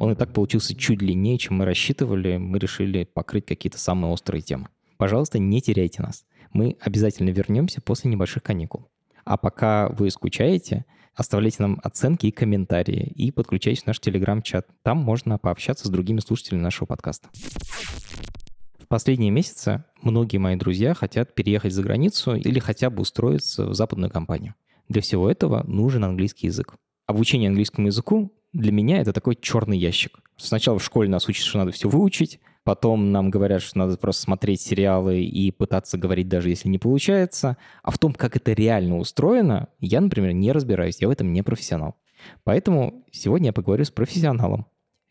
Он и так получился чуть длиннее, чем мы рассчитывали. Мы решили покрыть какие-то самые острые темы. Пожалуйста, не теряйте нас. Мы обязательно вернемся после небольших каникул. А пока вы скучаете, оставляйте нам оценки и комментарии и подключайтесь в наш телеграм-чат. Там можно пообщаться с другими слушателями нашего подкаста. В последние месяцы многие мои друзья хотят переехать за границу или хотя бы устроиться в западную компанию. Для всего этого нужен английский язык. Обучение английскому языку для меня это такой черный ящик. Сначала в школе нас учат, что надо все выучить, потом нам говорят, что надо просто смотреть сериалы и пытаться говорить, даже если не получается. А в том, как это реально устроено, я, например, не разбираюсь, я в этом не профессионал. Поэтому сегодня я поговорю с профессионалом.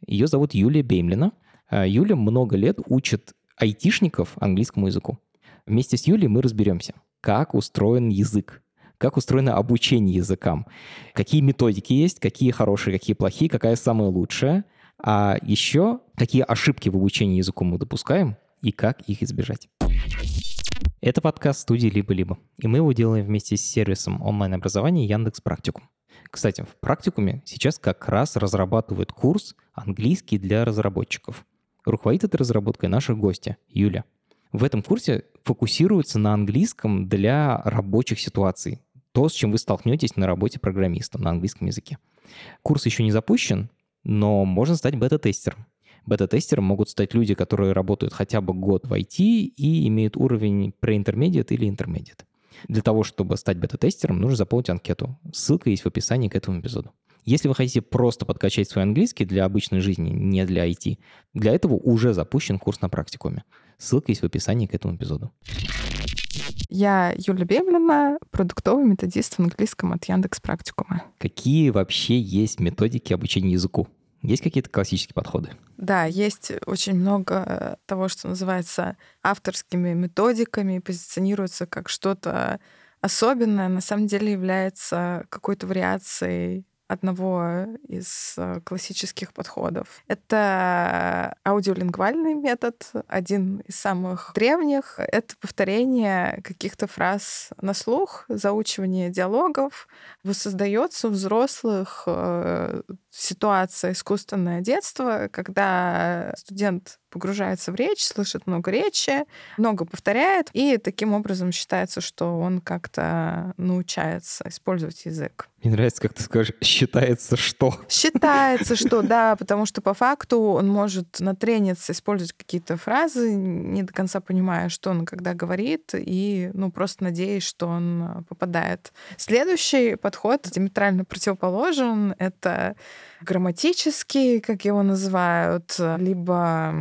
Ее зовут Юлия Беймлина. А, Юля много лет учит айтишников английскому языку. Вместе с Юлей мы разберемся, как устроен язык, как устроено обучение языкам, какие методики есть, какие хорошие, какие плохие, какая самая лучшая, а еще какие ошибки в обучении языку мы допускаем и как их избежать. Это подкаст студии «Либо-либо», и мы его делаем вместе с сервисом онлайн-образования Яндекс Практикум. Кстати, в практикуме сейчас как раз разрабатывают курс «Английский для разработчиков». Руководит этой разработкой наша гостья Юля. В этом курсе фокусируется на английском для рабочих ситуаций, то, с чем вы столкнетесь на работе программистом на английском языке. Курс еще не запущен, но можно стать бета-тестером. Бета-тестером могут стать люди, которые работают хотя бы год в IT и имеют уровень pre-intermediate или intermediate. Для того, чтобы стать бета-тестером, нужно заполнить анкету. Ссылка есть в описании к этому эпизоду. Если вы хотите просто подкачать свой английский для обычной жизни, не для IT, для этого уже запущен курс на практикуме. Ссылка есть в описании к этому эпизоду. Я Юля Бемлина, продуктовый методист в английском от Яндекс Практикума. Какие вообще есть методики обучения языку? Есть какие-то классические подходы? Да, есть очень много того, что называется авторскими методиками, позиционируется как что-то особенное, на самом деле является какой-то вариацией одного из э, классических подходов. Это аудиолингвальный метод, один из самых древних. Это повторение каких-то фраз на слух, заучивание диалогов. Воссоздается у взрослых э, ситуация искусственное детство, когда студент погружается в речь, слышит много речи, много повторяет, и таким образом считается, что он как-то научается использовать язык. Мне нравится, как ты скажешь, считается что? Считается что, да, потому что по факту он может натрениться, использовать какие-то фразы, не до конца понимая, что он когда говорит, и ну просто надеясь, что он попадает. Следующий подход диаметрально противоположен. Это грамматический, как его называют, либо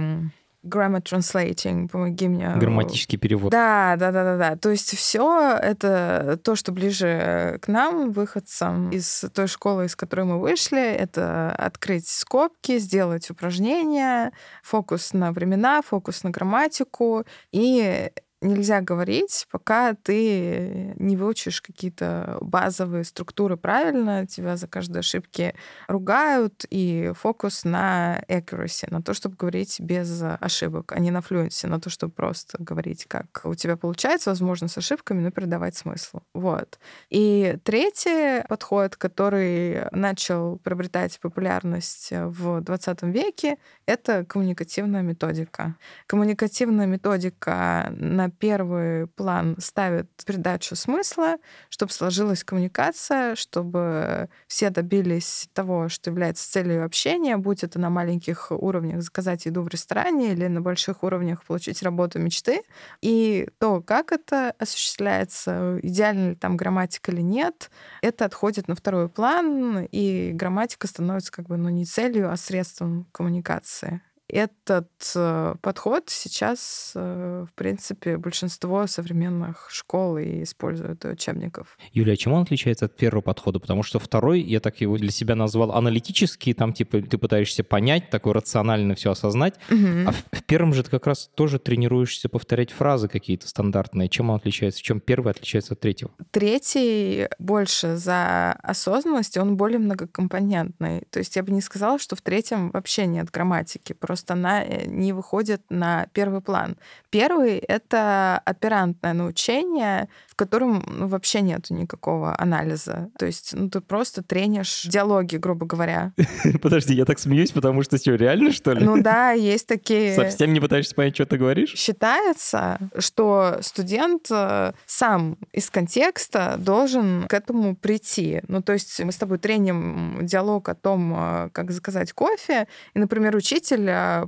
grammar translating, помоги мне. Грамматический перевод. Да, да, да, да, да. То есть все это то, что ближе к нам, выходцам из той школы, из которой мы вышли, это открыть скобки, сделать упражнения, фокус на времена, фокус на грамматику и нельзя говорить, пока ты не выучишь какие-то базовые структуры правильно, тебя за каждые ошибки ругают, и фокус на accuracy, на то, чтобы говорить без ошибок, а не на fluency, на то, чтобы просто говорить, как у тебя получается, возможно, с ошибками, но передавать смысл. Вот. И третий подход, который начал приобретать популярность в 20 веке, это коммуникативная методика. Коммуникативная методика на первый план ставит передачу смысла, чтобы сложилась коммуникация, чтобы все добились того, что является целью общения, будь это на маленьких уровнях заказать еду в ресторане или на больших уровнях получить работу мечты. И то, как это осуществляется, идеально ли там грамматика или нет, это отходит на второй план, и грамматика становится как бы ну, не целью, а средством коммуникации. Этот э, подход сейчас, э, в принципе, большинство современных школ и используют учебников. Юлия, а чем он отличается от первого подхода? Потому что второй, я так его для себя назвал аналитический, там типа ты пытаешься понять, такой рационально все осознать, угу. а в, в первом же ты как раз тоже тренируешься повторять фразы какие-то стандартные. Чем он отличается? Чем первый отличается от третьего? Третий больше за осознанность, он более многокомпонентный. То есть я бы не сказала, что в третьем вообще нет грамматики, просто она э, не выходит на первый план. Первый — это оперантное научение, в котором ну, вообще нет никакого анализа. То есть ну, ты просто тренишь диалоги, грубо говоря. Подожди, я так смеюсь, потому что все реально, что ли? Ну да, есть такие... Совсем не пытаешься понять, что ты говоришь? Считается, что студент э, сам из контекста должен к этому прийти. Ну, то есть мы с тобой треним диалог о том, э, как заказать кофе, и, например, учитель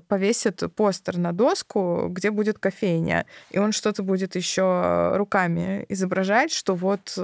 повесит постер на доску, где будет кофейня, и он что-то будет еще руками изображать, что вот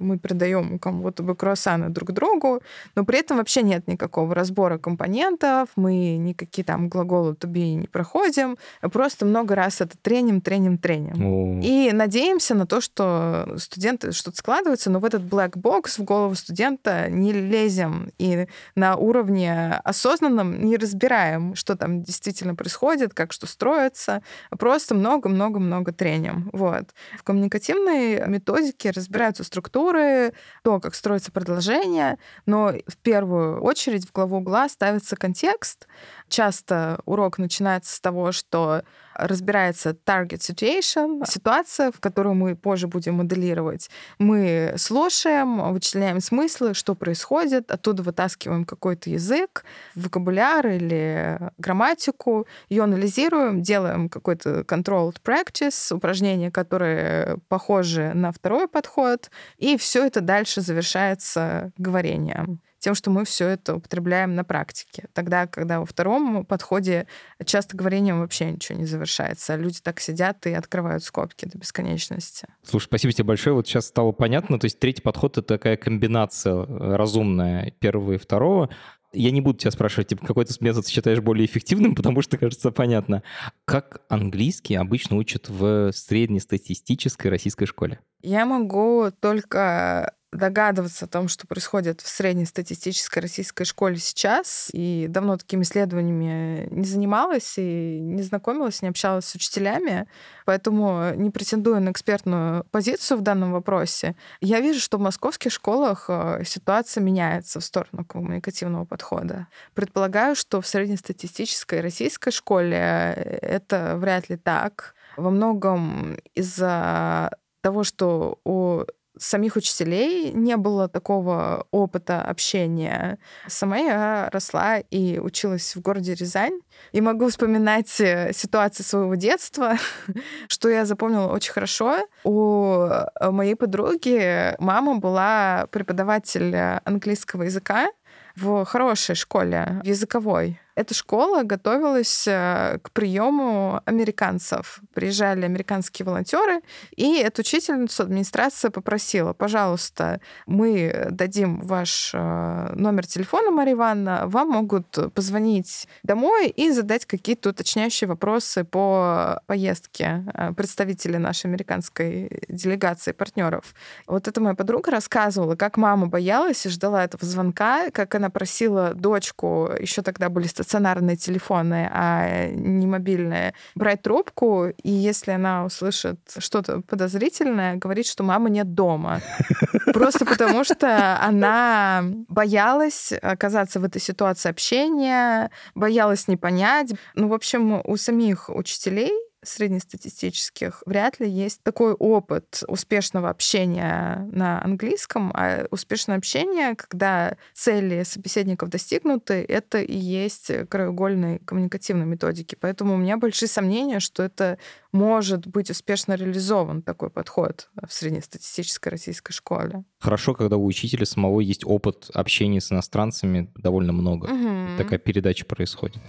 мы придаем кому-то бы круассаны друг другу, но при этом вообще нет никакого разбора компонентов, мы никакие там глаголы to be не проходим, а просто много раз это треним, треним, треним. О. И надеемся на то, что студенты что-то складываются, но в этот black box в голову студента не лезем и на уровне осознанном не разбираем, что там действительно происходит, как что строится, просто много-много-много треним. Вот. В коммуникативной методике разбираются структуры, то, как строится предложение, но в первую очередь в главу угла ставится контекст, Часто урок начинается с того, что разбирается target situation, ситуация, в которую мы позже будем моделировать. Мы слушаем, вычисляем смыслы, что происходит, оттуда вытаскиваем какой-то язык, вокабуляр или грамматику, ее анализируем, делаем какой-то controlled practice, упражнения, которые похожи на второй подход, и все это дальше завершается говорением тем, что мы все это употребляем на практике. Тогда, когда во втором подходе часто говорением вообще ничего не завершается. Люди так сидят и открывают скобки до бесконечности. Слушай, спасибо тебе большое. Вот сейчас стало понятно. То есть третий подход — это такая комбинация э, разумная первого и второго. Я не буду тебя спрашивать, типа, какой ты метод считаешь более эффективным, потому что, кажется, понятно. Как английский обычно учат в среднестатистической российской школе? Я могу только догадываться о том, что происходит в среднестатистической российской школе сейчас, и давно такими исследованиями не занималась и не знакомилась, не общалась с учителями, поэтому не претендую на экспертную позицию в данном вопросе. Я вижу, что в московских школах э, ситуация меняется в сторону коммуникативного подхода. Предполагаю, что в среднестатистической российской школе э, это вряд ли так. Во многом из-за того, что у самих учителей не было такого опыта общения. Сама я росла и училась в городе Рязань. И могу вспоминать э, ситуации своего детства, что я запомнила очень хорошо. У э, моей подруги мама была преподаватель английского языка в хорошей школе, языковой. Эта школа готовилась э, к приему американцев. Приезжали американские волонтеры, и эту учительницу администрация попросила, пожалуйста, мы дадим ваш э, номер телефона, Мария Ивановна, вам могут позвонить домой и задать какие-то уточняющие вопросы по поездке э, представителей нашей американской делегации партнеров. Вот эта моя подруга рассказывала, как мама боялась и ждала этого звонка, как она просила дочку, еще тогда были стационарные телефоны, а не мобильные, брать трубку, и если она услышит что-то подозрительное, говорить, что мамы нет дома. Просто потому что она боялась оказаться в этой ситуации общения, боялась не понять. Ну, в общем, у самих учителей среднестатистических вряд ли есть такой опыт успешного общения на английском, а успешное общение, когда цели собеседников достигнуты, это и есть краеугольной коммуникативной методики. Поэтому у меня большие сомнения, что это может быть успешно реализован такой подход в среднестатистической российской школе. Хорошо, когда у учителя самого есть опыт общения с иностранцами довольно много. Угу. Такая передача происходит.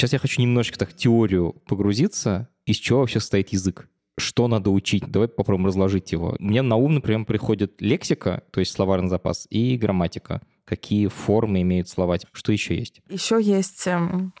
Сейчас я хочу немножечко так теорию погрузиться, из чего вообще состоит язык. Что надо учить? Давай попробуем разложить его. Мне на ум, например, приходит лексика, то есть словарный запас, и грамматика какие формы имеют слова, что еще есть? Еще есть эм,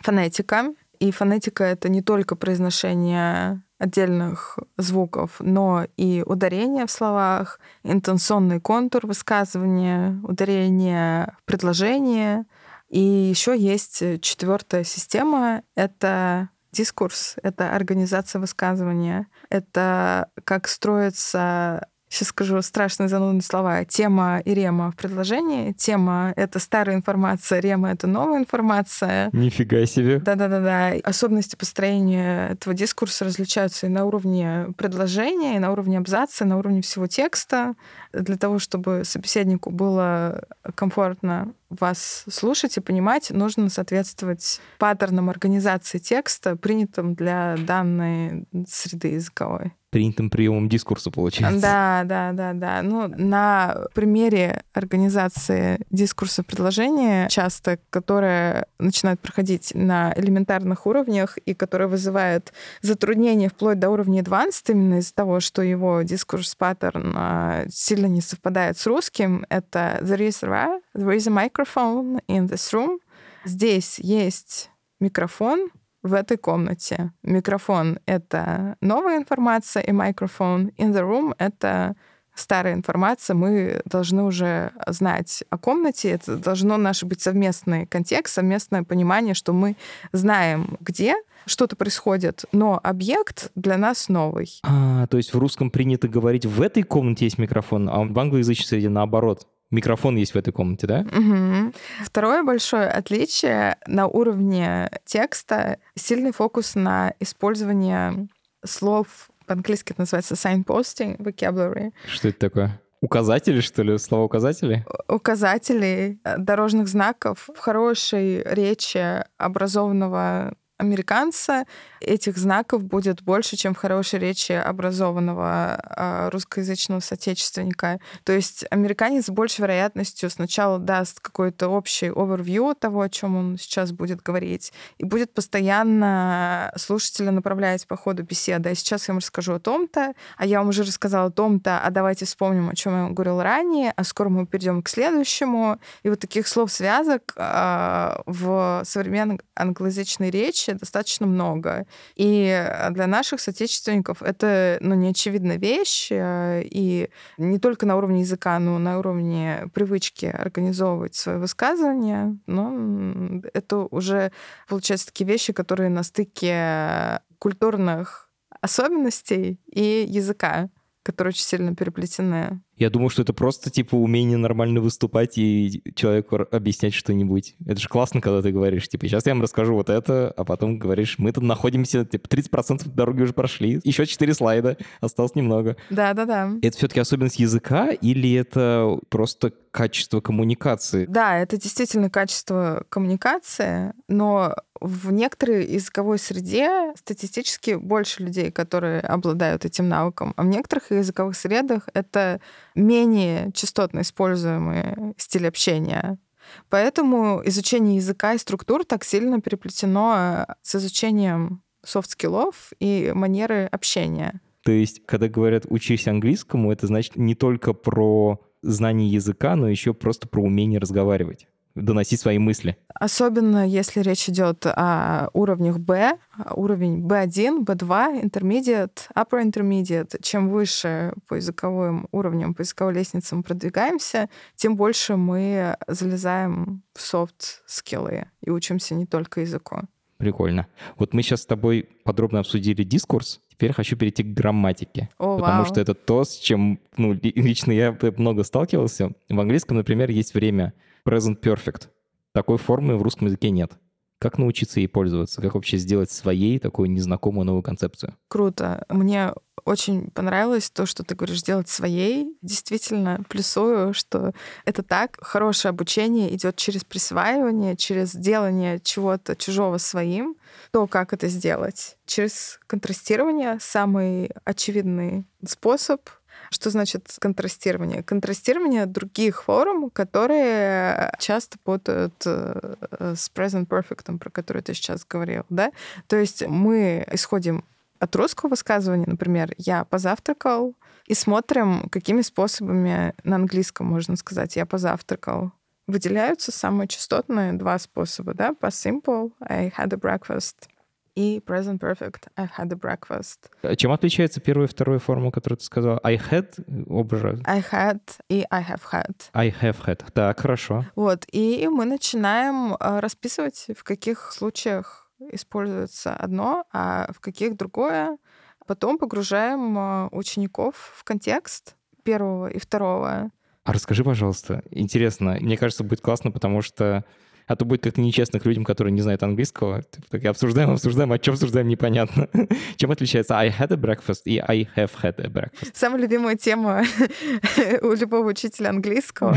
фонетика. И фонетика — это не только произношение отдельных звуков, но и ударение в словах, интенционный контур высказывания, ударение в предложении. И еще есть четвертая система — это дискурс, это организация высказывания, это как строится сейчас скажу страшные занудные слова, тема и рема в предложении. Тема — это старая информация, рема — это новая информация. Нифига себе. Да-да-да-да. Особенности построения этого дискурса различаются и на уровне предложения, и на уровне абзаца, и на уровне всего текста. Для того, чтобы собеседнику было комфортно вас слушать и понимать, нужно соответствовать паттернам организации текста, принятым для данной среды языковой принятым приемом дискурса, получается. Да, да, да, да. Ну, на примере организации дискурса предложения, часто, которая начинает проходить на элементарных уровнях и которая вызывает затруднения вплоть до уровня advanced, именно из-за того, что его дискурс-паттерн а, сильно не совпадает с русским, это there is, a, there is a microphone in this room. Здесь есть микрофон, в этой комнате. Микрофон — это новая информация, и микрофон in the room — это старая информация. Мы должны уже знать о комнате. Это должно наш быть совместный контекст, совместное понимание, что мы знаем, где что-то происходит, но объект для нас новый. А, то есть в русском принято говорить, в этой комнате есть микрофон, а в англоязычной среде наоборот. Микрофон есть в этой комнате, да? Угу. Второе большое отличие на уровне текста сильный фокус на использование слов по-английски это называется signposting vocabulary. Что это такое? Указатели, что ли? Слова указатели? Указатели э, дорожных знаков в хорошей речи образованного американца этих знаков будет больше, чем в хорошей речи образованного э, русскоязычного соотечественника. То есть американец с большей вероятностью сначала даст какой-то общий овервью того, о чем он сейчас будет говорить, и будет постоянно слушателя направлять по ходу беседы. А сейчас я вам расскажу о том-то, а я вам уже рассказала о том-то, а давайте вспомним, о чем я говорил ранее, а скоро мы перейдем к следующему. И вот таких слов-связок э, в современной англоязычной речи достаточно много. И для наших соотечественников это ну, неочевидная вещь, э, и не только на уровне языка, но на уровне привычки организовывать свои высказывания. Но это уже, получается, такие вещи, которые на стыке культурных особенностей и языка, которые очень сильно переплетены. Я думал, что это просто, типа, умение нормально выступать и человеку объяснять что-нибудь. Это же классно, когда ты говоришь, типа, сейчас я вам расскажу вот это, а потом говоришь, мы тут находимся, типа, 30% дороги уже прошли, еще 4 слайда, осталось немного. Да-да-да. Это все-таки особенность языка или это просто качество коммуникации? Да, это действительно качество коммуникации, но в некоторой языковой среде статистически больше людей, которые обладают этим навыком, а в некоторых языковых средах это менее частотно используемый стиль общения. Поэтому изучение языка и структур так сильно переплетено с изучением софт-скиллов и манеры общения. То есть, когда говорят «учись английскому», это значит не только про знание языка, но еще просто про умение разговаривать доносить свои мысли. Особенно если речь идет о уровнях B, уровень B1, B2, Intermediate, Upper Intermediate. Чем выше по языковым уровням, по языковой лестнице мы продвигаемся, тем больше мы залезаем в софт-скиллы и учимся не только языку. Прикольно. Вот мы сейчас с тобой подробно обсудили дискурс. Теперь хочу перейти к грамматике. О, потому вау. что это то, с чем ну, лично я много сталкивался. В английском, например, есть время present perfect. Такой формы в русском языке нет. Как научиться ей пользоваться? Как вообще сделать своей такую незнакомую новую концепцию? Круто. Мне очень понравилось то, что ты говоришь, делать своей. Действительно, плюсую, что это так. Хорошее обучение идет через присваивание, через делание чего-то чужого своим. То, как это сделать? Через контрастирование. Самый очевидный способ что значит контрастирование? Контрастирование других форм, которые часто путают э, с present perfect, про который ты сейчас говорил, да? То есть мы исходим от русского высказывания, например, я позавтракал, и смотрим, какими способами на английском можно сказать «я позавтракал». выделяются самые частотные два способа, да, past simple, I had a breakfast, и present perfect, I had a breakfast. А Чем отличается первая и вторая форма, которую ты сказала? I had, образ. I had и I have had. I have had. Так, хорошо. Вот, и мы начинаем э, расписывать, в каких случаях используется одно, а в каких другое. Потом погружаем э, учеников в контекст первого и второго. А расскажи, пожалуйста, интересно, мне кажется, будет классно, потому что а то будет как-то нечестно к людям, которые не знают английского. Типа, Так обсуждаем, обсуждаем, о чем обсуждаем, непонятно. Чем отличается I had a breakfast и I have had a breakfast? Самая любимая тема у любого учителя английского.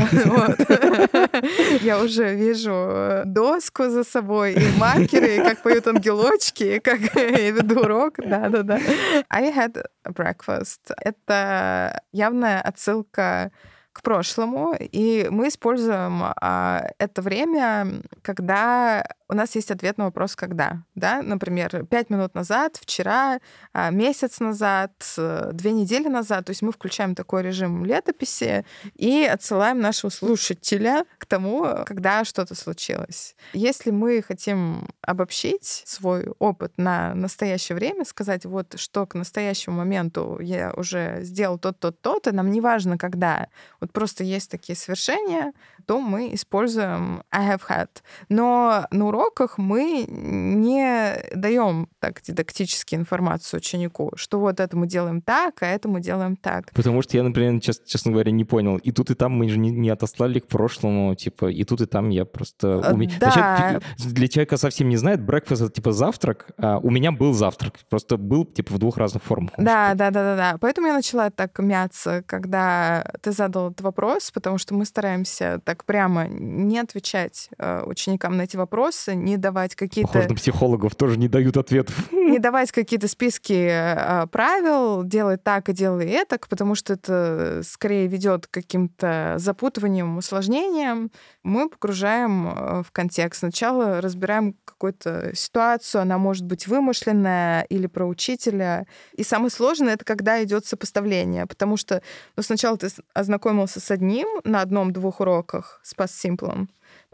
Я уже вижу доску за собой, и маркеры, и как поют ангелочки, и как я веду урок. Да-да-да. I had a breakfast. Это явная отсылка к прошлому, и мы используем а, это время, когда у нас есть ответ на вопрос «когда?». Да? Например, пять минут назад, вчера, а, месяц назад, э, две недели назад. То есть мы включаем такой режим летописи и отсылаем нашего слушателя к тому, когда что-то случилось. Если мы хотим обобщить свой опыт на настоящее время, сказать, вот что к настоящему моменту я уже сделал то-то, то-то, нам не важно, когда. Вот просто есть такие свершения, то мы используем I have had. Но на уроках мы не даем так дидактически информацию ученику, что вот это мы делаем так, а это мы делаем так. Потому что я, например, чес- честно говоря, не понял. И тут, и там мы же не, не отослали к прошлому, типа, и тут, и там я просто... Э, у меня- да. Вообще, для человека совсем не знает, breakfast — это типа завтрак, а у меня был завтрак. Просто был, типа, в двух разных формах. Да, да, да, да, да. Поэтому я начала так мяться, когда ты задал этот вопрос, потому что мы стараемся так прямо не отвечать э, ученикам на эти вопросы, не давать какие-то Похоже на психологов, тоже не дают ответов. не давать какие-то списки э, правил, делай так и делай это, потому что это скорее ведет к каким-то запутываниям, усложнениям. Мы погружаем э, в контекст. Сначала разбираем какую-то ситуацию, она может быть вымышленная или про учителя. И самое сложное это когда идет сопоставление, потому что ну, сначала ты ознакомился с одним на одном-двух уроках с past simple,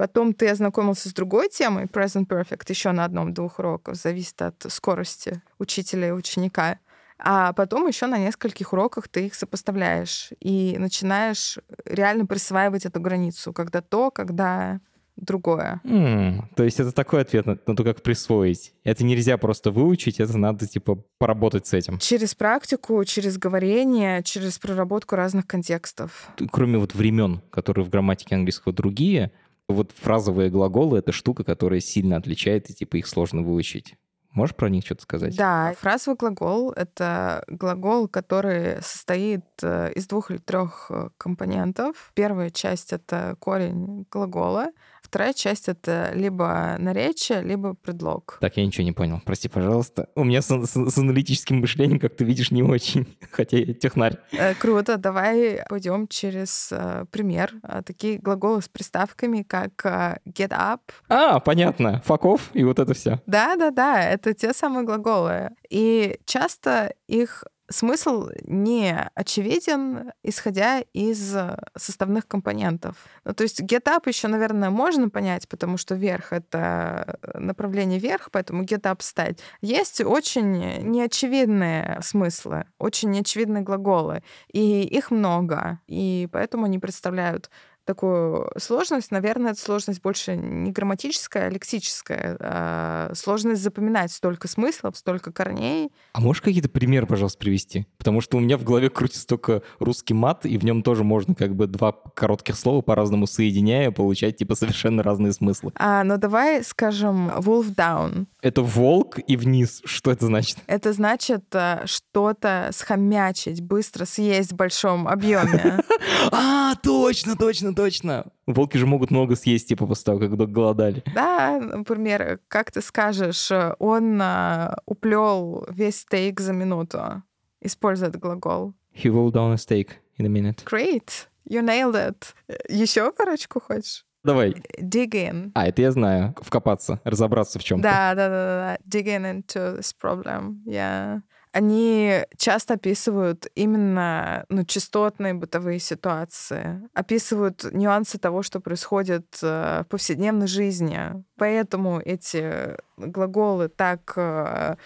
Потом ты ознакомился с другой темой, present perfect, еще на одном-двух уроках, зависит от скорости учителя и ученика. А потом еще на нескольких уроках ты их сопоставляешь и начинаешь реально присваивать эту границу, когда то, когда другое. М, То есть это такой ответ на, на то, как присвоить. Это нельзя просто выучить, это надо, типа, поработать с этим. Через практику, через говорение, через проработку разных контекстов. Кроме вот времен, которые в грамматике английского другие, вот фразовые глаголы — это штука, которая сильно отличает, и, типа, их сложно выучить. Можешь про них что-то сказать? Да, фразовый глагол — это глагол, который состоит э, из двух или трех э, компонентов. Первая часть — это корень глагола, вторая часть — это либо наречие, либо предлог. Так, я ничего не понял. Прости, пожалуйста. У меня с, с- с аналитическим мышлением, как ты видишь, не очень. Хотя я технарь. Э, Круто, давай пойдем через э, пример. Э, Такие глаголы с приставками, как э, get up. А, понятно. Факов и вот это все. Да-да-да, это те самые глаголы. И часто их смысл не очевиден, исходя из э, составных компонентов. Ну, то есть get up еще, наверное, можно понять, потому что вверх — это направление вверх, поэтому get up — встать. Есть очень неочевидные смыслы, очень неочевидные глаголы, и их много, и поэтому они представляют такую сложность. Наверное, эта сложность больше не грамматическая, а лексическая. а сложность запоминать столько смыслов, столько корней. А можешь какие-то примеры, пожалуйста, привести? Потому что у меня в голове крутится только русский мат, и в нем тоже можно как бы два коротких слова по-разному соединяя, получать типа совершенно разные смыслы. А, ну давай скажем wolf down. Это волк и вниз. Что это значит? Это значит а, что-то схомячить, быстро съесть в большом объеме. А, точно, точно, точно. Волки же могут много съесть, типа, после того, как голодали. Да, например, как ты скажешь, он а, уплел весь стейк за минуту. Используй этот глагол. He rolled down a steak in a minute. Great, you nailed it. Еще парочку хочешь? Давай. Dig in. А, это я знаю. Вкопаться, разобраться в чем-то. Да, да, да, да, да. Dig in into this problem. Yeah. Они часто описывают именно ну, частотные бытовые ситуации, описывают нюансы того, что происходит э, в повседневной жизни. Поэтому эти глаголы так э,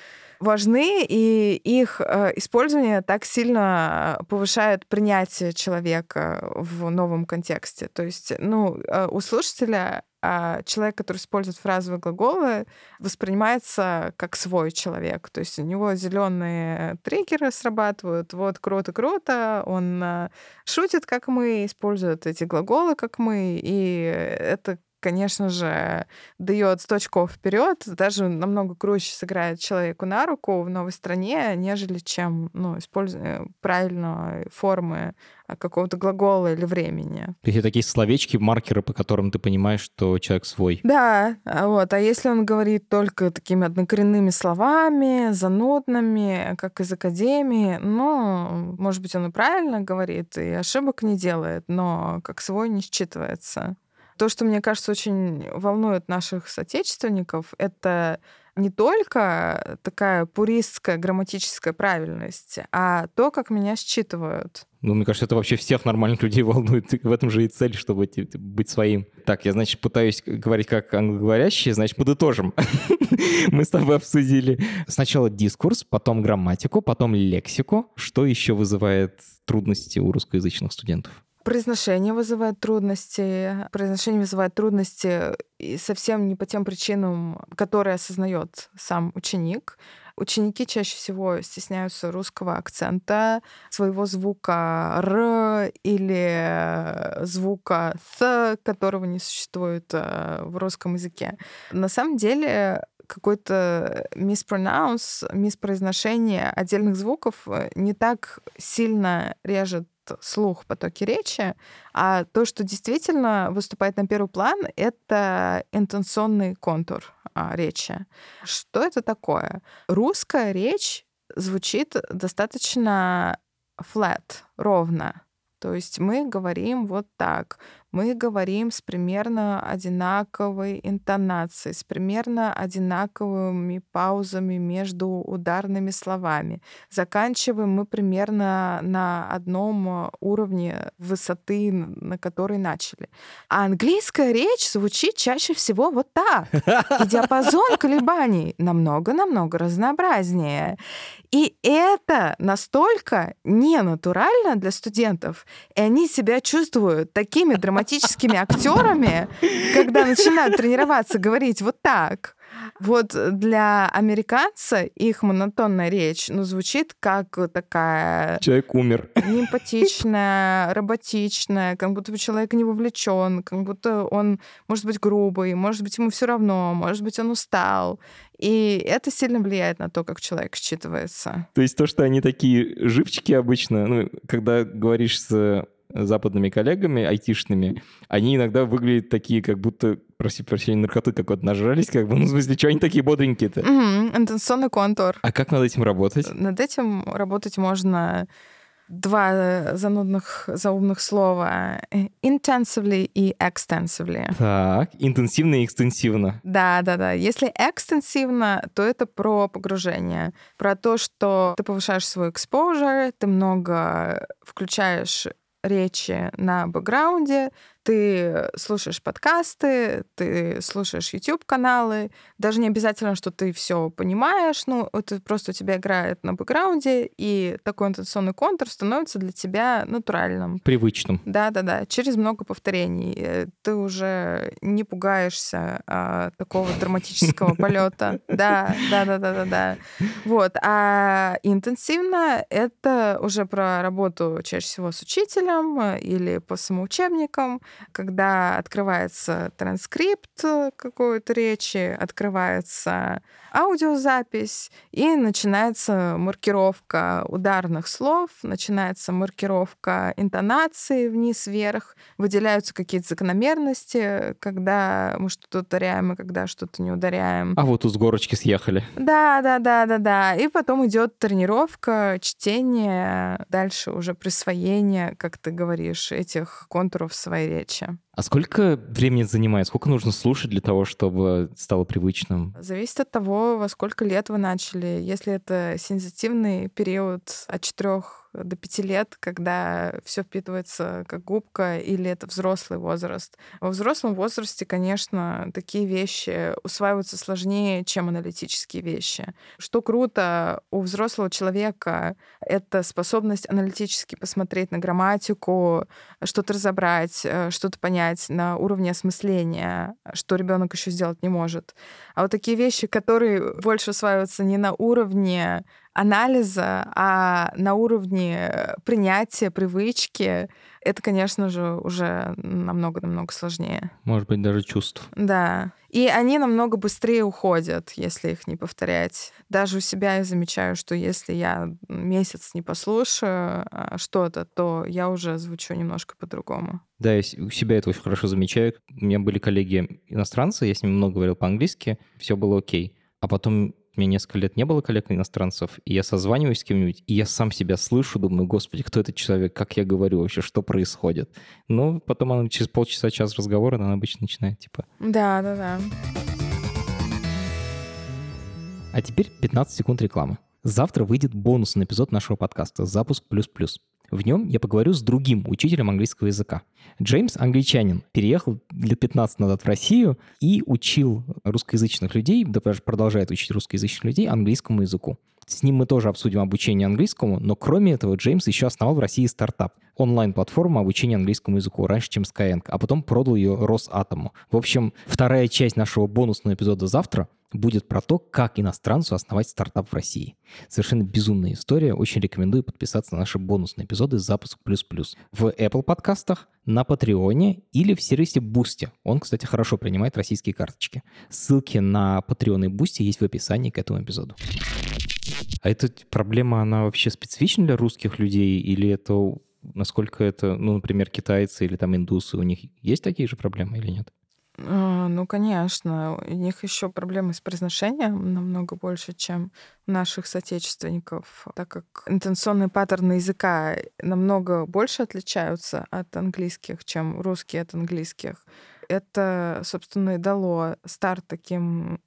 важны, и их э, использование так сильно повышает принятие человека в новом контексте. То есть, ну, у слушателя человек, который использует фразовые глаголы, воспринимается как свой человек. То есть у него зеленые триггеры срабатывают. Вот круто-круто, он а, шутит, как мы, использует эти глаголы, как мы, и это конечно же, дает 100 очков вперед, даже намного круче сыграет человеку на руку в новой стране, нежели чем ну, используя правильно формы а, какого-то глагола или времени. То есть такие словечки, маркеры, по которым ты понимаешь, что человек свой. Да, а вот. А если он говорит только такими однокоренными словами, занудными, как из академии, ну, может быть, он и правильно говорит, и ошибок не делает, но как свой не считывается. То, что, мне кажется, очень волнует наших соотечественников, это не только такая пуристская грамматическая правильность, а то, как меня считывают. Ну, мне кажется, это вообще всех нормальных людей волнует. В этом же и цель, чтобы быть своим. Так, я, значит, пытаюсь говорить как англоговорящие, значит, подытожим. Мы с тобой обсудили сначала дискурс, потом грамматику, потом лексику. Что еще вызывает трудности у русскоязычных студентов? Произношение вызывает трудности. Произношение вызывает трудности и совсем не по тем причинам, которые осознает сам ученик. Ученики чаще всего стесняются русского акцента, своего звука «р» или звука «th», которого не существует э, в русском языке. На самом деле какой-то миспронаунс, миспроизношение отдельных звуков э, не так сильно режет слух, потоки речи, а то, что действительно выступает на первый план, это интенционный контур а, речи. Что это такое? Русская речь звучит достаточно flat, ровно. То есть мы говорим вот так мы говорим с примерно одинаковой интонацией, с примерно одинаковыми паузами между ударными словами. Заканчиваем мы примерно на одном уровне высоты, на которой начали. А английская речь звучит чаще всего вот так. И диапазон колебаний намного-намного разнообразнее. И это настолько ненатурально для студентов, и они себя чувствуют такими драматическими драматическими актерами, когда начинают тренироваться говорить вот так. Вот для американца их монотонная речь, ну, звучит как такая... Человек умер. Неэмпатичная, роботичная, как будто бы человек не вовлечен, как будто он, может быть, грубый, может быть, ему все равно, может быть, он устал. И это сильно влияет на то, как человек считывается. То есть то, что они такие живчики обычно, ну, когда говоришь с западными коллегами, айтишными, они иногда выглядят такие, как будто, прости прощения, наркоты какой-то нажрались, как бы, ну, в смысле, что они такие бодренькие-то? Угу, интенсионный контур. А как над этим работать? Над этим работать можно два занудных, заумных слова intensively и extensively. Так, интенсивно и экстенсивно. Да, да, да. Если экстенсивно, то это про погружение, про то, что ты повышаешь свой exposure, ты много включаешь речи на бэкграунде, ты слушаешь подкасты, ты слушаешь YouTube-каналы, даже не обязательно, что ты все понимаешь, ну, это просто у тебя играет на бэкграунде, и такой интенционный контур становится для тебя натуральным. Привычным. Да-да-да, через много повторений. Э, ты уже не пугаешься а, такого драматического полета. Да, да-да-да-да-да. Вот. А интенсивно это уже про работу чаще всего с учителем э, или по самоучебникам, когда открывается транскрипт э, какой-то речи, открывается аудиозапись, и начинается маркировка ударных слов, начинается маркировка интонации вниз-вверх, выделяются какие-то закономерности, когда мы что-то ударяем и когда что-то не ударяем. А вот с горочки съехали. Да, да, да, да, да. И потом идет тренировка, чтение, дальше уже присвоение, как ты говоришь, этих контуров своей речи. А сколько времени занимает? Сколько нужно слушать для того, чтобы стало привычным? Зависит от того, во сколько лет вы начали. Если это сенситивный период от четырех до пяти лет, когда все впитывается как губка, или это взрослый возраст. Во взрослом возрасте, конечно, такие вещи усваиваются сложнее, чем аналитические вещи. Что круто у взрослого человека, это способность аналитически посмотреть на грамматику, что-то разобрать, э, что-то понять на уровне осмысления, что ребенок еще сделать не может. А вот такие вещи, которые больше усваиваются не на уровне анализа, а на уровне принятия, привычки, это, конечно же, уже намного-намного сложнее. Может быть, даже чувств. Да. И они намного быстрее уходят, если их не повторять. Даже у себя я замечаю, что если я месяц не послушаю а, что-то, то я уже звучу немножко по-другому. Да, я у себя это очень хорошо замечаю. У меня были коллеги иностранцы, я с ними много говорил по-английски, все было окей. А потом у меня несколько лет не было коллег иностранцев, и я созваниваюсь с кем-нибудь, и я сам себя слышу, думаю, господи, кто этот человек, как я говорю вообще, что происходит. Ну, потом она через полчаса, час разговора, она обычно начинает, типа... Да, да, да. А теперь 15 секунд рекламы. Завтра выйдет бонусный эпизод нашего подкаста «Запуск плюс-плюс». В нем я поговорю с другим учителем английского языка. Джеймс англичанин, переехал лет 15 назад в Россию и учил русскоязычных людей, да даже продолжает учить русскоязычных людей английскому языку. С ним мы тоже обсудим обучение английскому, но кроме этого Джеймс еще основал в России стартап, онлайн-платформу обучения английскому языку раньше, чем Skyeng, а потом продал ее Росатому. В общем, вторая часть нашего бонусного эпизода завтра будет про то, как иностранцу основать стартап в России. Совершенно безумная история. Очень рекомендую подписаться на наши бонусные эпизоды «Запуск плюс-плюс» в Apple подкастах, на Патреоне или в сервисе Boosty. Он, кстати, хорошо принимает российские карточки. Ссылки на Patreon и Boosty есть в описании к этому эпизоду. А эта проблема, она вообще специфична для русских людей или это насколько это, ну, например, китайцы или там индусы, у них есть такие же проблемы или нет? А, ну, конечно, у них еще проблемы с произношением намного больше, чем у наших соотечественников, так как интенционные паттерны языка намного больше отличаются от английских, чем русские от английских. Это, собственно, и дало старт таким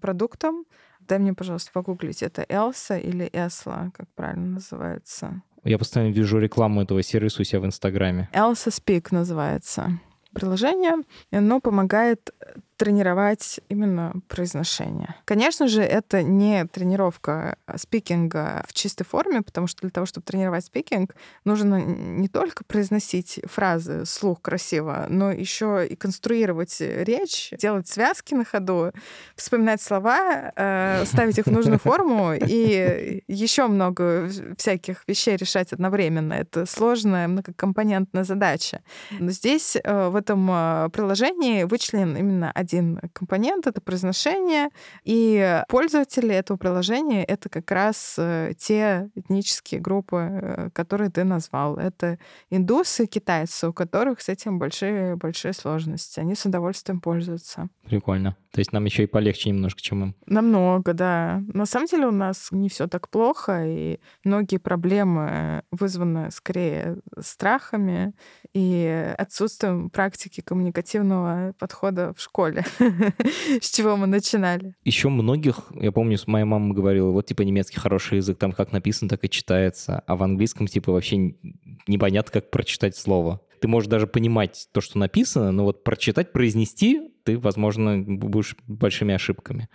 продуктам. Дай мне, пожалуйста, погуглить, это Элса или Эсла, как правильно называется. Я постоянно вижу рекламу этого сервиса у себя в Инстаграме. Elsa Speak называется приложение, и оно помогает тренировать именно произношение. Конечно же, это не тренировка спикинга в чистой форме, потому что для того, чтобы тренировать спикинг, нужно не только произносить фразы слух красиво, но еще и конструировать речь, делать связки на ходу, вспоминать слова, э, ставить их в нужную форму и еще много всяких вещей решать одновременно. Это сложная многокомпонентная задача. Но здесь э, в этом э, приложении вычислен именно один один компонент — это произношение, и пользователи этого приложения — это как раз э, те этнические группы, э, которые ты назвал. Это индусы, китайцы, у которых с этим большие-большие сложности. Они с удовольствием пользуются. Прикольно. То есть нам еще и полегче немножко, чем им. Намного, да. На самом деле у нас не все так плохо, и многие проблемы вызваны скорее страхами и отсутствием практики коммуникативного подхода в школе, с чего мы начинали. Еще многих, я помню, моя мама говорила, вот типа немецкий хороший язык, там как написано, так и читается, а в английском типа вообще непонятно, как прочитать слово. Ты можешь даже понимать то, что написано, но вот прочитать, произнести ты, возможно, будешь большими ошибками.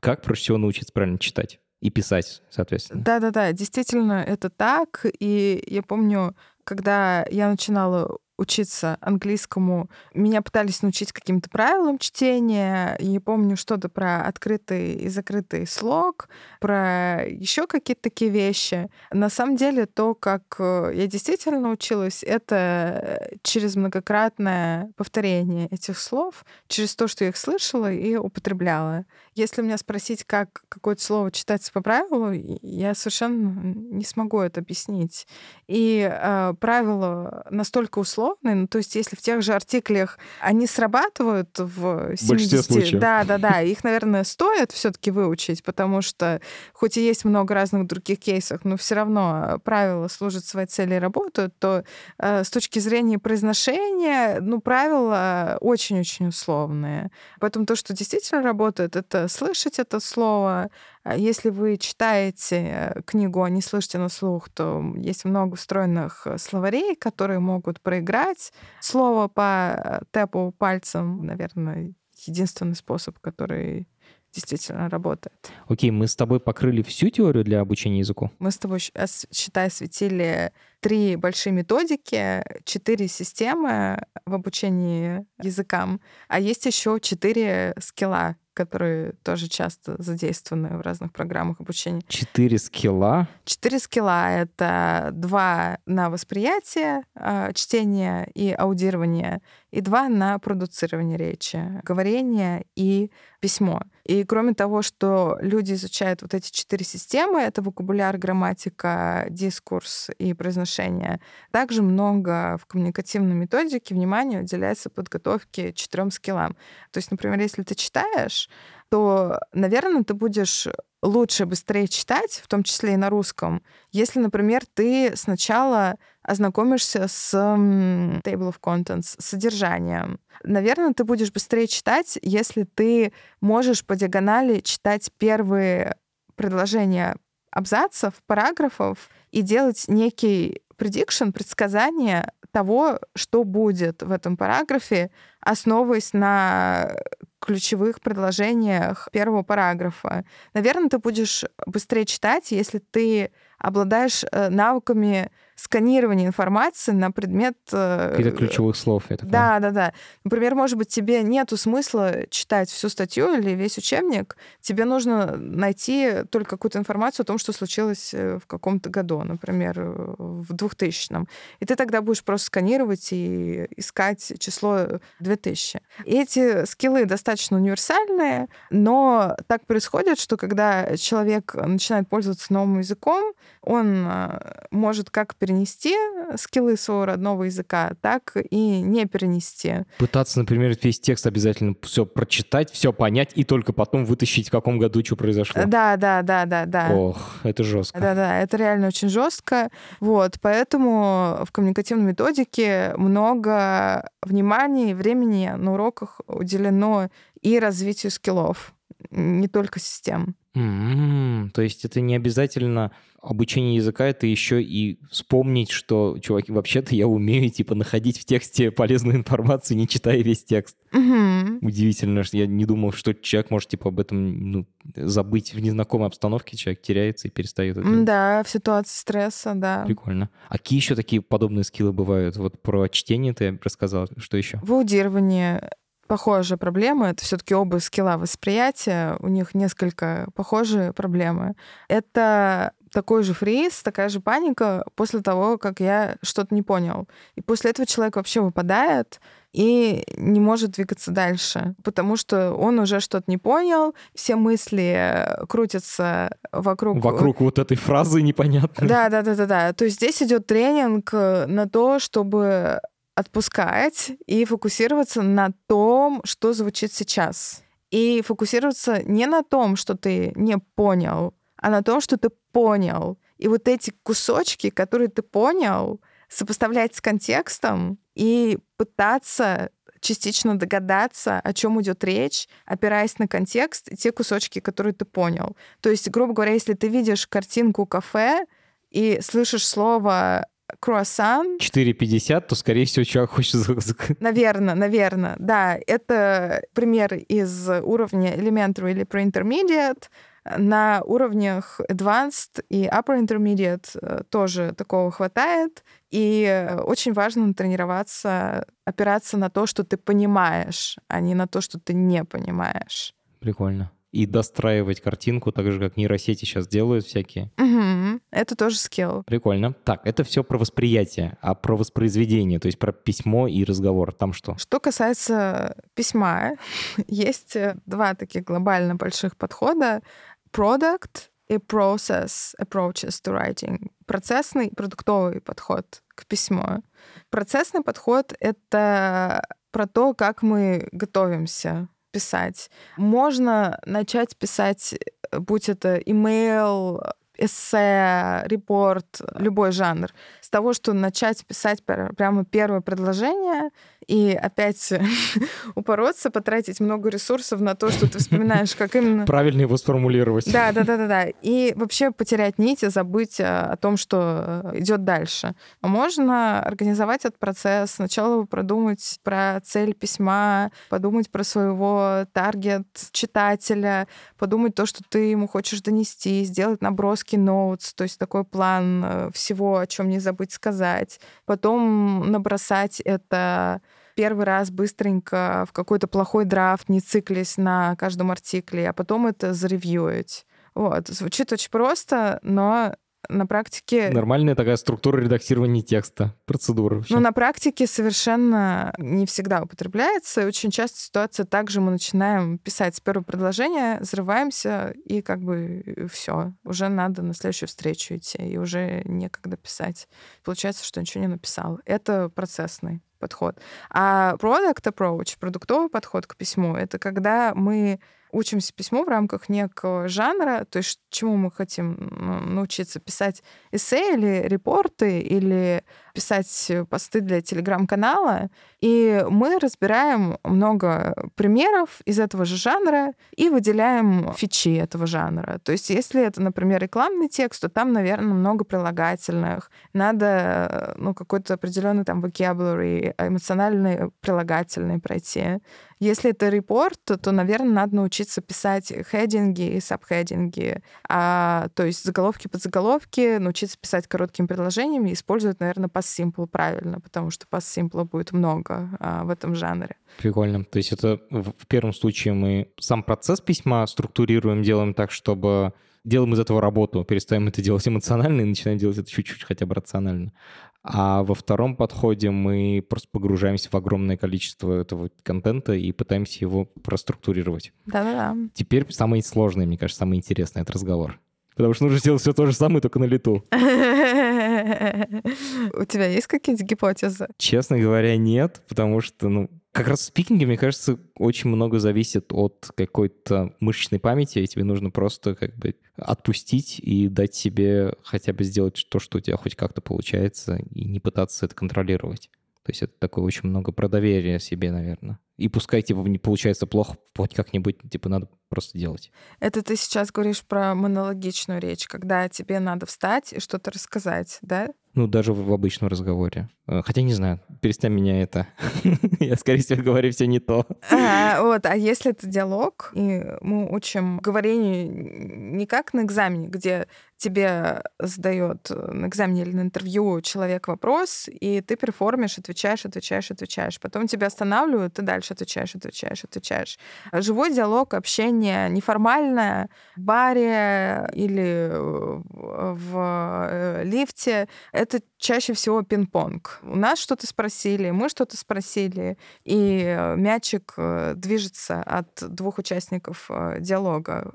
Как проще всего научиться правильно читать? и писать, соответственно. Да-да-да, действительно, это так. И я помню, когда я начинала учиться английскому. Меня пытались научить каким-то правилам чтения. Я помню что-то про открытый и закрытый слог, про еще какие-то такие вещи. На самом деле то, как э, я действительно училась, это через многократное повторение этих слов, через то, что я их слышала и употребляла. Если меня спросить, как какое-то слово читается по правилу, я совершенно не смогу это объяснить. И э, правило настолько условно, условные. Ну, то есть если в тех же артиклях они срабатывают в 70... случаев. Да, да, да. Их, наверное, стоит все таки выучить, потому что хоть и есть много разных других кейсов, но все равно правила служат своей цели и работают, то э, с точки зрения произношения, ну, правила очень-очень условные. Поэтому то, что действительно работает, это слышать это слово, если вы читаете э, книгу, а не слышите на слух, то есть много встроенных э, словарей, которые могут проиграть слово по э, тэпу пальцем, наверное, единственный способ, который действительно работает. Окей, мы с тобой покрыли всю теорию для обучения языку? Мы с тобой, считай, светили три большие методики, четыре системы в обучении языкам, а есть еще четыре скилла, которые тоже часто задействованы в разных программах обучения. Четыре скилла? Четыре скилла — это два на восприятие, а, чтение и аудирование, и два на продуцирование речи, говорение и письмо. И кроме того, что люди изучают вот эти четыре системы, это вокабуляр, грамматика, дискурс и произношение, также много в коммуникативной методике внимания уделяется подготовке четырем скиллам. То есть, например, если ты читаешь, то, наверное, ты будешь лучше, быстрее читать, в том числе и на русском, если, например, ты сначала ознакомишься с table of contents, содержанием. Наверное, ты будешь быстрее читать, если ты можешь по диагонали читать первые предложения абзацев, параграфов и делать некий prediction, предсказание того, что будет в этом параграфе, основываясь на ключевых предложениях первого параграфа. Наверное, ты будешь быстрее читать, если ты обладаешь э, навыками сканирования информации на предмет... Э, Каких-то ключевых слов. Так да, да, да. Например, может быть, тебе нету смысла читать всю статью или весь учебник. Тебе нужно найти только какую-то информацию о том, что случилось э, в каком-то году, например, в 2000-м. И ты тогда будешь просто сканировать и искать число 2000. И эти скиллы достаточно универсальные, но так происходит, что когда человек начинает пользоваться новым языком, он может как перенести скиллы своего родного языка, так и не перенести. Пытаться, например, весь текст обязательно все прочитать, все понять и только потом вытащить, в каком году что произошло. Да, да, да, да, да. Ох, это жестко. Да, да, это реально очень жестко. Вот, поэтому в коммуникативной методике много внимания и времени на уроках уделено и развитию скиллов, не только систем. Mm-hmm. То есть это не обязательно обучение языка, это еще и вспомнить, что, чуваки, вообще-то я умею, типа, находить в тексте полезную информацию, не читая весь текст. Mm-hmm. Удивительно, что я не думал, что человек может, типа, об этом ну, забыть в незнакомой обстановке, человек теряется и перестает это Да, в ситуации стресса, да. Прикольно. А какие еще такие подобные скиллы бывают? Вот про чтение ты рассказал, что еще? В аудировании похожая проблема. Это все-таки оба скилла восприятия. У них несколько похожие проблемы. Это такой же фриз, такая же паника после того, как я что-то не понял. И после этого человек вообще выпадает и не может двигаться дальше, потому что он уже что-то не понял, все мысли крутятся вокруг... Вокруг вот этой фразы непонятно. Да, да, да, да, да. То есть здесь идет тренинг на то, чтобы отпускать и фокусироваться на том, что звучит сейчас. И фокусироваться не на том, что ты не понял, а на том, что ты понял. И вот эти кусочки, которые ты понял, сопоставлять с контекстом и пытаться частично догадаться, о чем идет речь, опираясь на контекст и те кусочки, которые ты понял. То есть, грубо говоря, если ты видишь картинку кафе и слышишь слово круассан. 4,50, то, скорее всего, человек хочет... Наверное, наверное, да. Это пример из уровня elementary или pre-intermediate. На уровнях advanced и upper intermediate э, тоже такого хватает. И очень важно тренироваться, опираться на то, что ты понимаешь, а не на то, что ты не понимаешь. Прикольно и достраивать картинку, так же, как нейросети сейчас делают всякие. Угу. Это тоже скилл. Прикольно. Так, это все про восприятие, а про воспроизведение, то есть про письмо и разговор, там что? Что касается письма, есть э, два таких глобально больших подхода. Product и process approaches to writing. процессный, продуктовый подход к письму. Процессный подход — это про то, как мы готовимся писать. Можно начать писать, э, будь это имейл, эссе, репорт, любой жанр, с того, что начать писать прямо первое предложение и опять упороться, потратить много ресурсов на то, что ты вспоминаешь, как именно... Правильно его сформулировать. Да, да, да, да, да. И вообще потерять нить и забыть о том, что э, идет дальше. А можно организовать этот процесс, сначала продумать про цель письма, подумать про своего таргет читателя, подумать то, что ты ему хочешь донести, сделать наброски ноутс, то есть такой план э, всего, о чем не забыть сказать. Потом набросать это первый раз быстренько в какой-то плохой драфт, не циклись на каждом артикле, а потом это заревьюить. Вот. Звучит очень просто, но на практике... Нормальная такая структура редактирования текста, процедура. Вообще. Ну, на практике совершенно не всегда употребляется. И очень часто ситуация также мы начинаем писать с первого предложения, взрываемся, и как бы все. Уже надо на следующую встречу идти, и уже некогда писать. Получается, что ничего не написал. Это процессный подход. А product approach, продуктовый подход к письму, это когда мы учимся письму в рамках некого жанра, то есть чему мы хотим научиться писать эссе или репорты, или писать посты для телеграм-канала, и мы разбираем много примеров из этого же жанра и выделяем фичи этого жанра. То есть если это, например, рекламный текст, то там, наверное, много прилагательных. Надо ну, какой-то определенный там vocabulary, эмоциональный прилагательный пройти. Если это репорт, то, то, наверное, надо научиться писать хединги и сабхединги, а, то есть заголовки под заголовки, научиться писать короткими предложениями, использовать, наверное, past simple правильно, потому что past simple будет много а, в этом жанре. Прикольно. То есть это в первом случае мы сам процесс письма структурируем, делаем так, чтобы делаем из этого работу, перестаем это делать эмоционально и начинаем делать это чуть-чуть хотя бы рационально. А во втором подходе мы просто погружаемся в огромное количество этого контента и пытаемся его проструктурировать. Да-да-да. Теперь самое сложное, мне кажется, самое интересное — это разговор. Потому что нужно сделать все то же самое, только на лету. У тебя есть какие-то гипотезы? Честно говоря, нет, потому что, ну, как раз в спикинге, мне кажется, очень много зависит от какой-то мышечной памяти, и тебе нужно просто как бы отпустить и дать себе хотя бы сделать то, что у тебя хоть как-то получается, и не пытаться это контролировать. То есть это такое очень много про доверие себе, наверное. И пускай, типа, не получается плохо, хоть как-нибудь, типа, надо просто делать. Это ты сейчас говоришь про монологичную речь, когда тебе надо встать и что-то рассказать, да? Ну, даже в, обычном разговоре. Э, хотя не знаю, перестань меня это. Я, скорее всего, говорю все не то. А, вот, а если это диалог, и мы учим говорению не как на экзамене, где тебе задает на экзамене или на интервью человек вопрос, и ты перформишь, отвечаешь, отвечаешь, отвечаешь. Потом тебя останавливают, ты дальше отвечаешь, отвечаешь, отвечаешь. Живой диалог, общение неформальное в баре или в э, лифте — это чаще всего пинг-понг. У нас что-то спросили, мы что-то спросили, и мячик э, движется от двух участников э, диалога.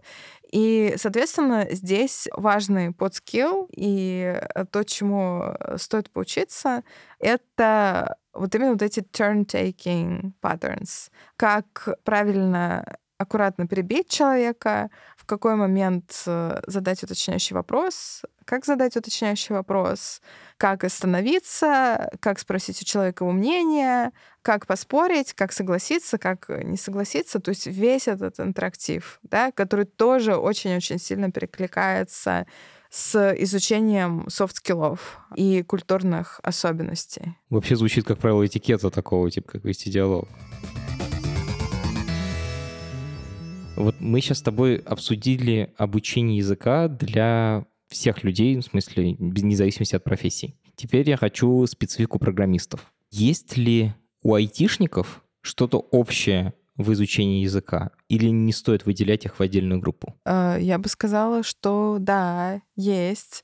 И, соответственно, здесь важный подскилл, и то, чему стоит поучиться, это вот именно вот эти turn-taking patterns. Как правильно аккуратно перебить человека, в какой момент э, задать уточняющий вопрос, как задать уточняющий вопрос, как остановиться, как спросить у человека его мнение, как поспорить, как согласиться, как не согласиться. То есть весь этот интерактив, да, который тоже очень-очень сильно перекликается с изучением софт-скиллов и культурных особенностей. Вообще звучит, как правило, этикета такого, типа, как вести диалог. Вот мы сейчас с тобой обсудили обучение языка для всех людей, в смысле, без независимости от профессий. Теперь я хочу специфику программистов. Есть ли у айтишников что-то общее в изучении языка? Или не стоит выделять их в отдельную группу? Э, я бы сказала, что да, есть.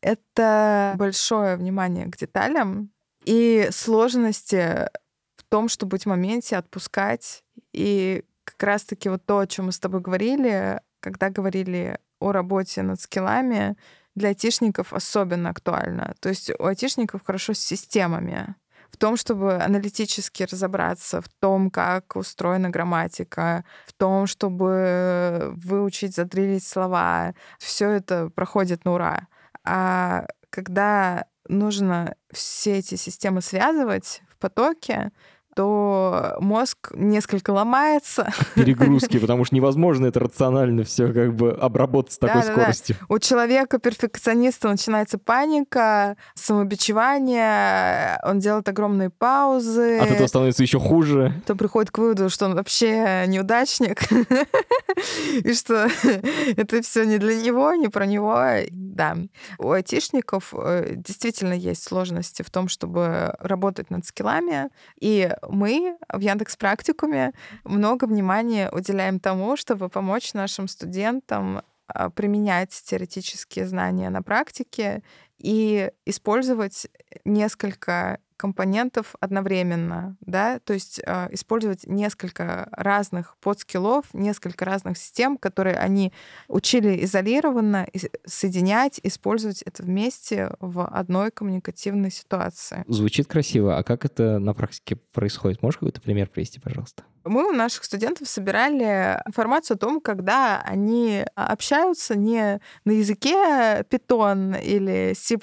Это большое внимание к деталям и сложности в том, чтобы быть в моменте, отпускать и как раз-таки вот то, о чем мы с тобой говорили, когда говорили о работе над скиллами, для айтишников особенно актуально. То есть у айтишников хорошо с системами в том, чтобы аналитически разобраться в том, как устроена грамматика, в том, чтобы выучить, задрилить слова. Все это проходит на ура. А когда нужно все эти системы связывать в потоке, то мозг несколько ломается. Перегрузки, потому что невозможно это рационально все как бы обработать с такой да, скоростью. Да, да. У человека-перфекциониста начинается паника, самобичевание, он делает огромные паузы. От этого становится еще хуже. То приходит к выводу, что он вообще неудачник, и что это все не для него, не про него. Да. У айтишников э, действительно есть сложности в том, чтобы работать над скиллами, и мы в Яндекс Практикуме много внимания уделяем тому, чтобы помочь нашим студентам а, применять теоретические знания на практике и использовать несколько компонентов одновременно, да, то есть э, использовать несколько разных подскиллов, несколько разных систем, которые они учили изолированно, соединять, использовать это вместе в одной коммуникативной ситуации. Звучит красиво, а как это на практике происходит? Можешь какой-то пример привести, пожалуйста? Мы у наших студентов собирали информацию о том, когда они общаются не на языке Python или C++,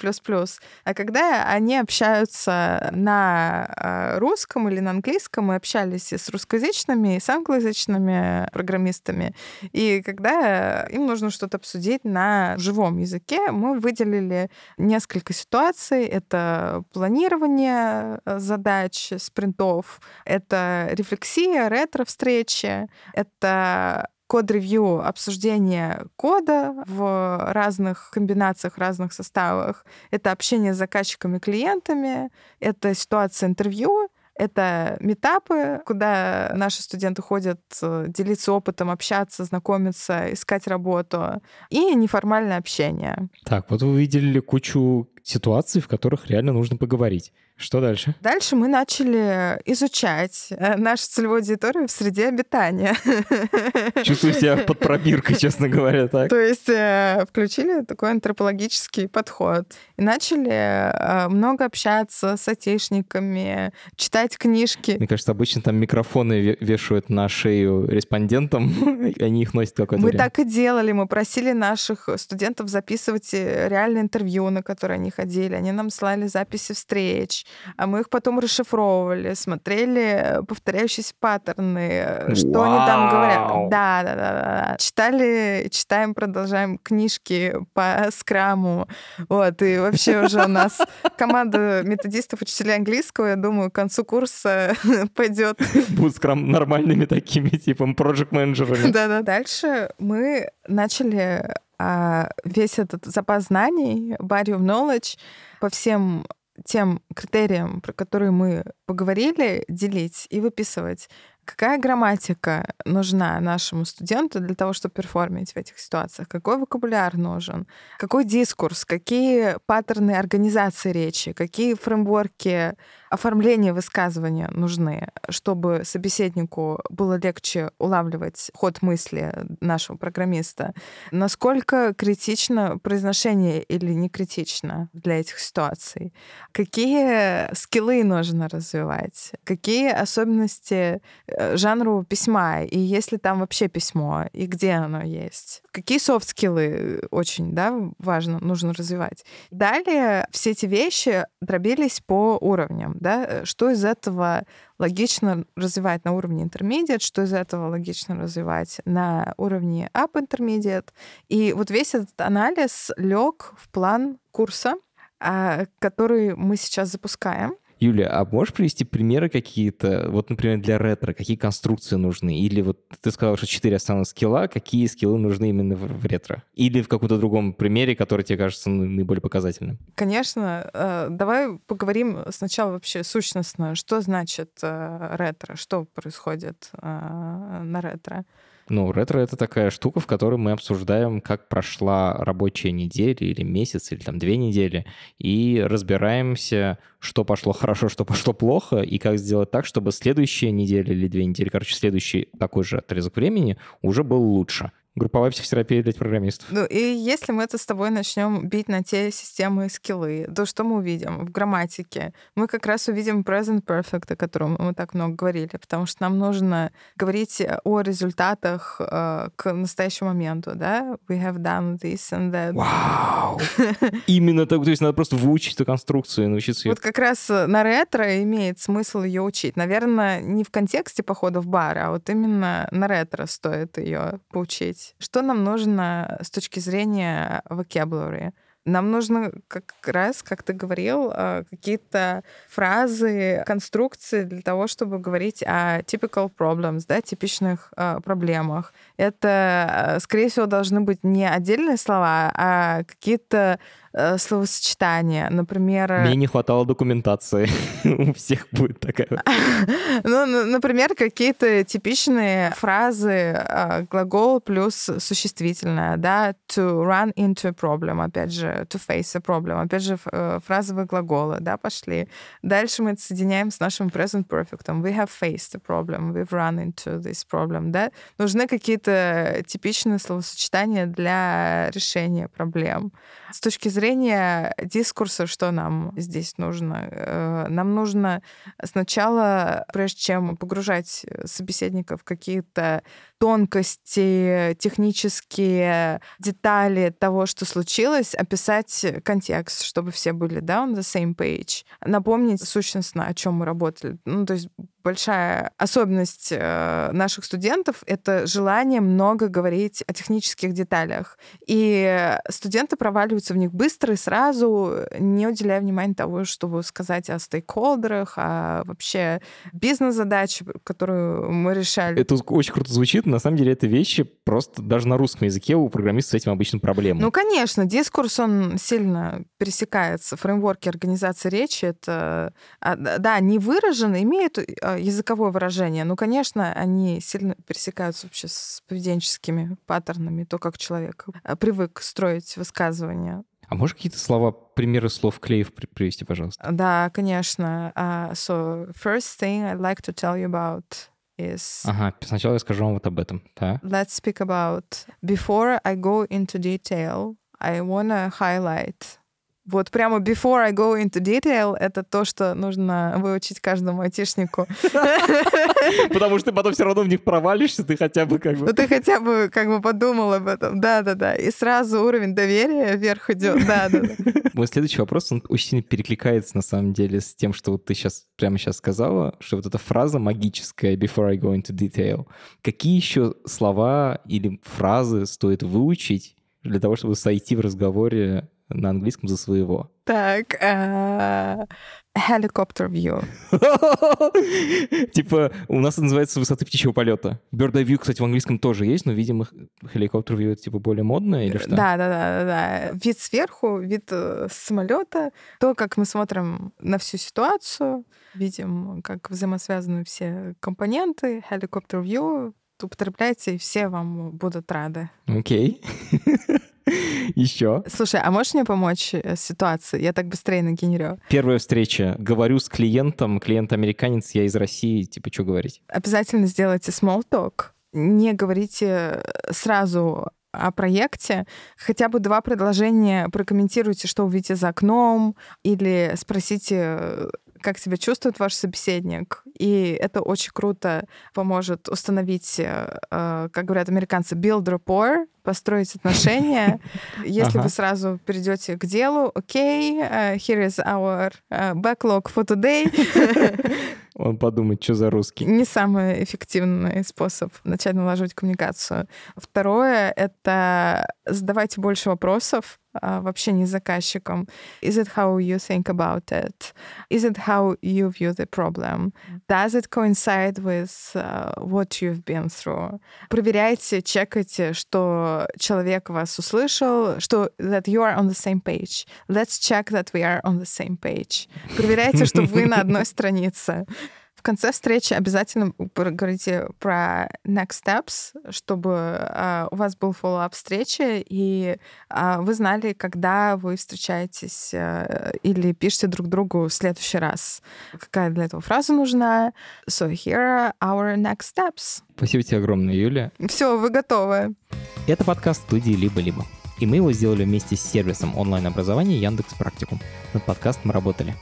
а когда они общаются на а, русском или на английском, мы общались и с русскоязычными, и с англоязычными программистами. И когда им нужно что-то обсудить на живом языке, мы выделили несколько ситуаций. Это планирование э, задач, спринтов, это рефлексия, ретро-встречи, это код-ревью, обсуждение кода в разных комбинациях, разных составах. Это общение с заказчиками, клиентами, это ситуация интервью, это метапы, куда наши студенты ходят э, делиться опытом, общаться, знакомиться, искать работу. И неформальное общение. Так, вот вы увидели кучу ситуаций, в которых реально нужно поговорить. Что дальше? Дальше мы начали изучать э, нашу целевую аудиторию в среде обитания. Чувствую себя под пробиркой, честно говоря, так. То есть э, включили такой антропологический подход и начали э, много общаться с айтишниками, читать книжки. Мне кажется, обычно там микрофоны вешают на шею респондентам, они их носят какое-то Мы время. так и делали. Мы просили наших студентов записывать реальные интервью, на которые они ходили. Они нам слали записи встреч а мы их потом расшифровывали, смотрели повторяющиеся паттерны, что Вау! они там говорят. Да, да, да, да. Читали, читаем, продолжаем книжки по скраму. Вот, и вообще уже у нас команда методистов, учителей английского, я думаю, к концу курса пойдет. Будут скрам нормальными такими, типа, проект менеджерами Да-да. Дальше мы начали а, весь этот запас знаний, body of knowledge, по всем тем критериям, про которые мы поговорили, делить и выписывать. Какая грамматика нужна нашему студенту для того, чтобы перформить в этих ситуациях? Какой вокабуляр нужен? Какой дискурс? Какие паттерны организации речи? Какие фреймворки оформления высказывания нужны, чтобы собеседнику было легче улавливать ход мысли нашего программиста? Насколько критично произношение или не критично для этих ситуаций? Какие скиллы нужно развивать? Какие особенности Э, жанру письма, и есть ли там вообще письмо, и где оно есть. Какие софт-скиллы очень да, важно, нужно развивать. Далее все эти вещи дробились по уровням. Да? Что из этого логично развивать на уровне intermediate, что из этого логично развивать на уровне up intermediate. И вот весь этот анализ лег в план курса, а, который мы сейчас запускаем. Юля, а можешь привести примеры какие-то, вот, например, для ретро, какие конструкции нужны? Или вот ты сказал, что четыре основных скилла, какие скиллы нужны именно в, в ретро? Или в каком-то другом примере, который тебе кажется наиболее показательным? Конечно. Э, давай поговорим сначала вообще сущностно, что значит э, ретро, что происходит э, на ретро. Ну, ретро — это такая штука, в которой мы обсуждаем, как прошла рабочая неделя или месяц, или там две недели, и разбираемся, что пошло хорошо, что пошло плохо, и как сделать так, чтобы следующая неделя или две недели, короче, следующий такой же отрезок времени уже был лучше. Групповая психотерапия для программистов. Ну и если мы это с тобой начнем бить на те системы и скиллы, то что мы увидим в грамматике? Мы как раз увидим present perfect, о котором мы так много говорили, потому что нам нужно говорить о результатах э, к настоящему моменту, да? We have done this and that. Вау! Именно так, то есть надо просто выучить эту конструкцию и научиться ее. Вот как раз на ретро имеет смысл ее учить. Наверное, не в контексте похода в бар, а вот именно на ретро стоит ее поучить. Что нам нужно с точки зрения vocabulary? Нам нужно как раз, как ты говорил, э, какие-то фразы, конструкции для того, чтобы говорить о typical problems, да, типичных э, проблемах. Это, э, скорее всего, должны быть не отдельные слова, а какие-то э, словосочетания. Например... Мне не хватало документации. У всех будет такая. ну, например, какие-то типичные фразы э, глагол плюс существительное, да, to run into a problem, опять же, to face a problem, опять же, э, фразовые глаголы, да, пошли. Дальше мы это соединяем с нашим present perfect. We have faced a problem, we've run into this problem, да. Нужны какие-то типичные словосочетания для решения проблем. С точки зрения зрения дискурса, что нам здесь нужно? Э, нам нужно сначала, прежде чем погружать собеседника в какие-то тонкости, технические детали того, что случилось, описать контекст, чтобы все были, да, on the same page. Напомнить сущностно, о чем мы работали. Ну, то есть большая особенность э, наших студентов — это желание много говорить о технических деталях. И студенты проваливаются в них быстро и сразу, не уделяя внимания того, чтобы сказать о стейкхолдерах, о вообще бизнес-задаче, которую мы решали. Это очень круто звучит. На самом деле это вещи просто даже на русском языке у программистов с этим обычно проблемы. Ну, конечно, дискурс, он сильно пересекается. Фреймворки организации речи — это, а, да, не выраженно, имеют а, языковое выражение. Ну, конечно, они сильно пересекаются вообще с поведенческими паттернами, то, как человек э, привык строить высказывания. А можешь какие-то слова, примеры слов клеев привести, пожалуйста? Да, конечно. Uh, so, first thing I'd like to tell you about is... Ага, сначала я скажу вам вот об этом, да? Let's speak about... Before I go into detail, I wanna highlight вот прямо before I go into detail, это то, что нужно выучить каждому айтишнику. Потому что ты потом все равно в них провалишься, ты хотя бы как бы... Ну, ты хотя бы как бы подумал об этом. Да-да-да. И сразу уровень доверия вверх идет. Да-да-да. Мой следующий вопрос, он очень сильно перекликается на самом деле с тем, что вот ты сейчас прямо сейчас сказала, что вот эта фраза магическая before I go into detail. Какие еще слова или фразы стоит выучить для того, чтобы сойти в разговоре на английском за своего. Так, uh, helicopter view. Типа, у нас это называется высоты птичьего полета. Bird view, кстати, в английском тоже есть, но, видимо, helicopter view это типа более модное или что? Да, да, да, да. Вид сверху, вид э, самолета, то, как мы смотрим на всю ситуацию, видим, как взаимосвязаны все компоненты, helicopter view, употребляйте, и все вам будут рады. Окей. Okay. Еще. Слушай, а можешь мне помочь э, с ситуацией? Я так быстрее нагенерю. Первая встреча. Говорю с клиентом, клиент-американец, я из России, типа, что говорить? Обязательно сделайте small talk. Не говорите сразу о проекте, хотя бы два предложения прокомментируйте, что увидите за окном, или спросите, как себя чувствует ваш собеседник. И это очень круто поможет установить, э, э, как говорят американцы, build rapport, построить отношения. Если вы сразу перейдете к делу, окей, uh, here is our uh, backlog for today. Он подумает, что за русский. Не самый эффективный способ начать налаживать коммуникацию. Второе — это задавайте больше вопросов, uh, в общении с заказчиком. Is it how you think about it? Is it how you view the problem? Does it coincide with what you've been through? Проверяйте, чекайте, что человек вас услышал, что that you are on the same page. Let's check that we are on the same page. Проверяйте, что вы на одной странице конце встречи обязательно говорите про next steps, чтобы uh, у вас был follow-up встречи, и uh, вы знали, когда вы встречаетесь uh, или пишете друг другу в следующий раз. Какая для этого фраза нужна. So here are our next steps. Спасибо тебе огромное, Юля. Все, вы готовы. Это подкаст студии «Либо-либо». И мы его сделали вместе с сервисом онлайн-образования Яндекс Практикум. Над подкастом работали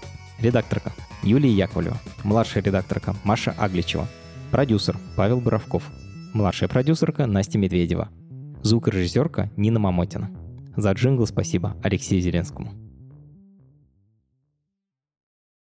редакторка Юлия Яковлева, младшая редакторка Маша Агличева, продюсер Павел Боровков, младшая продюсерка Настя Медведева, звукорежиссерка Нина Мамотина. За джингл спасибо Алексею Зеленскому.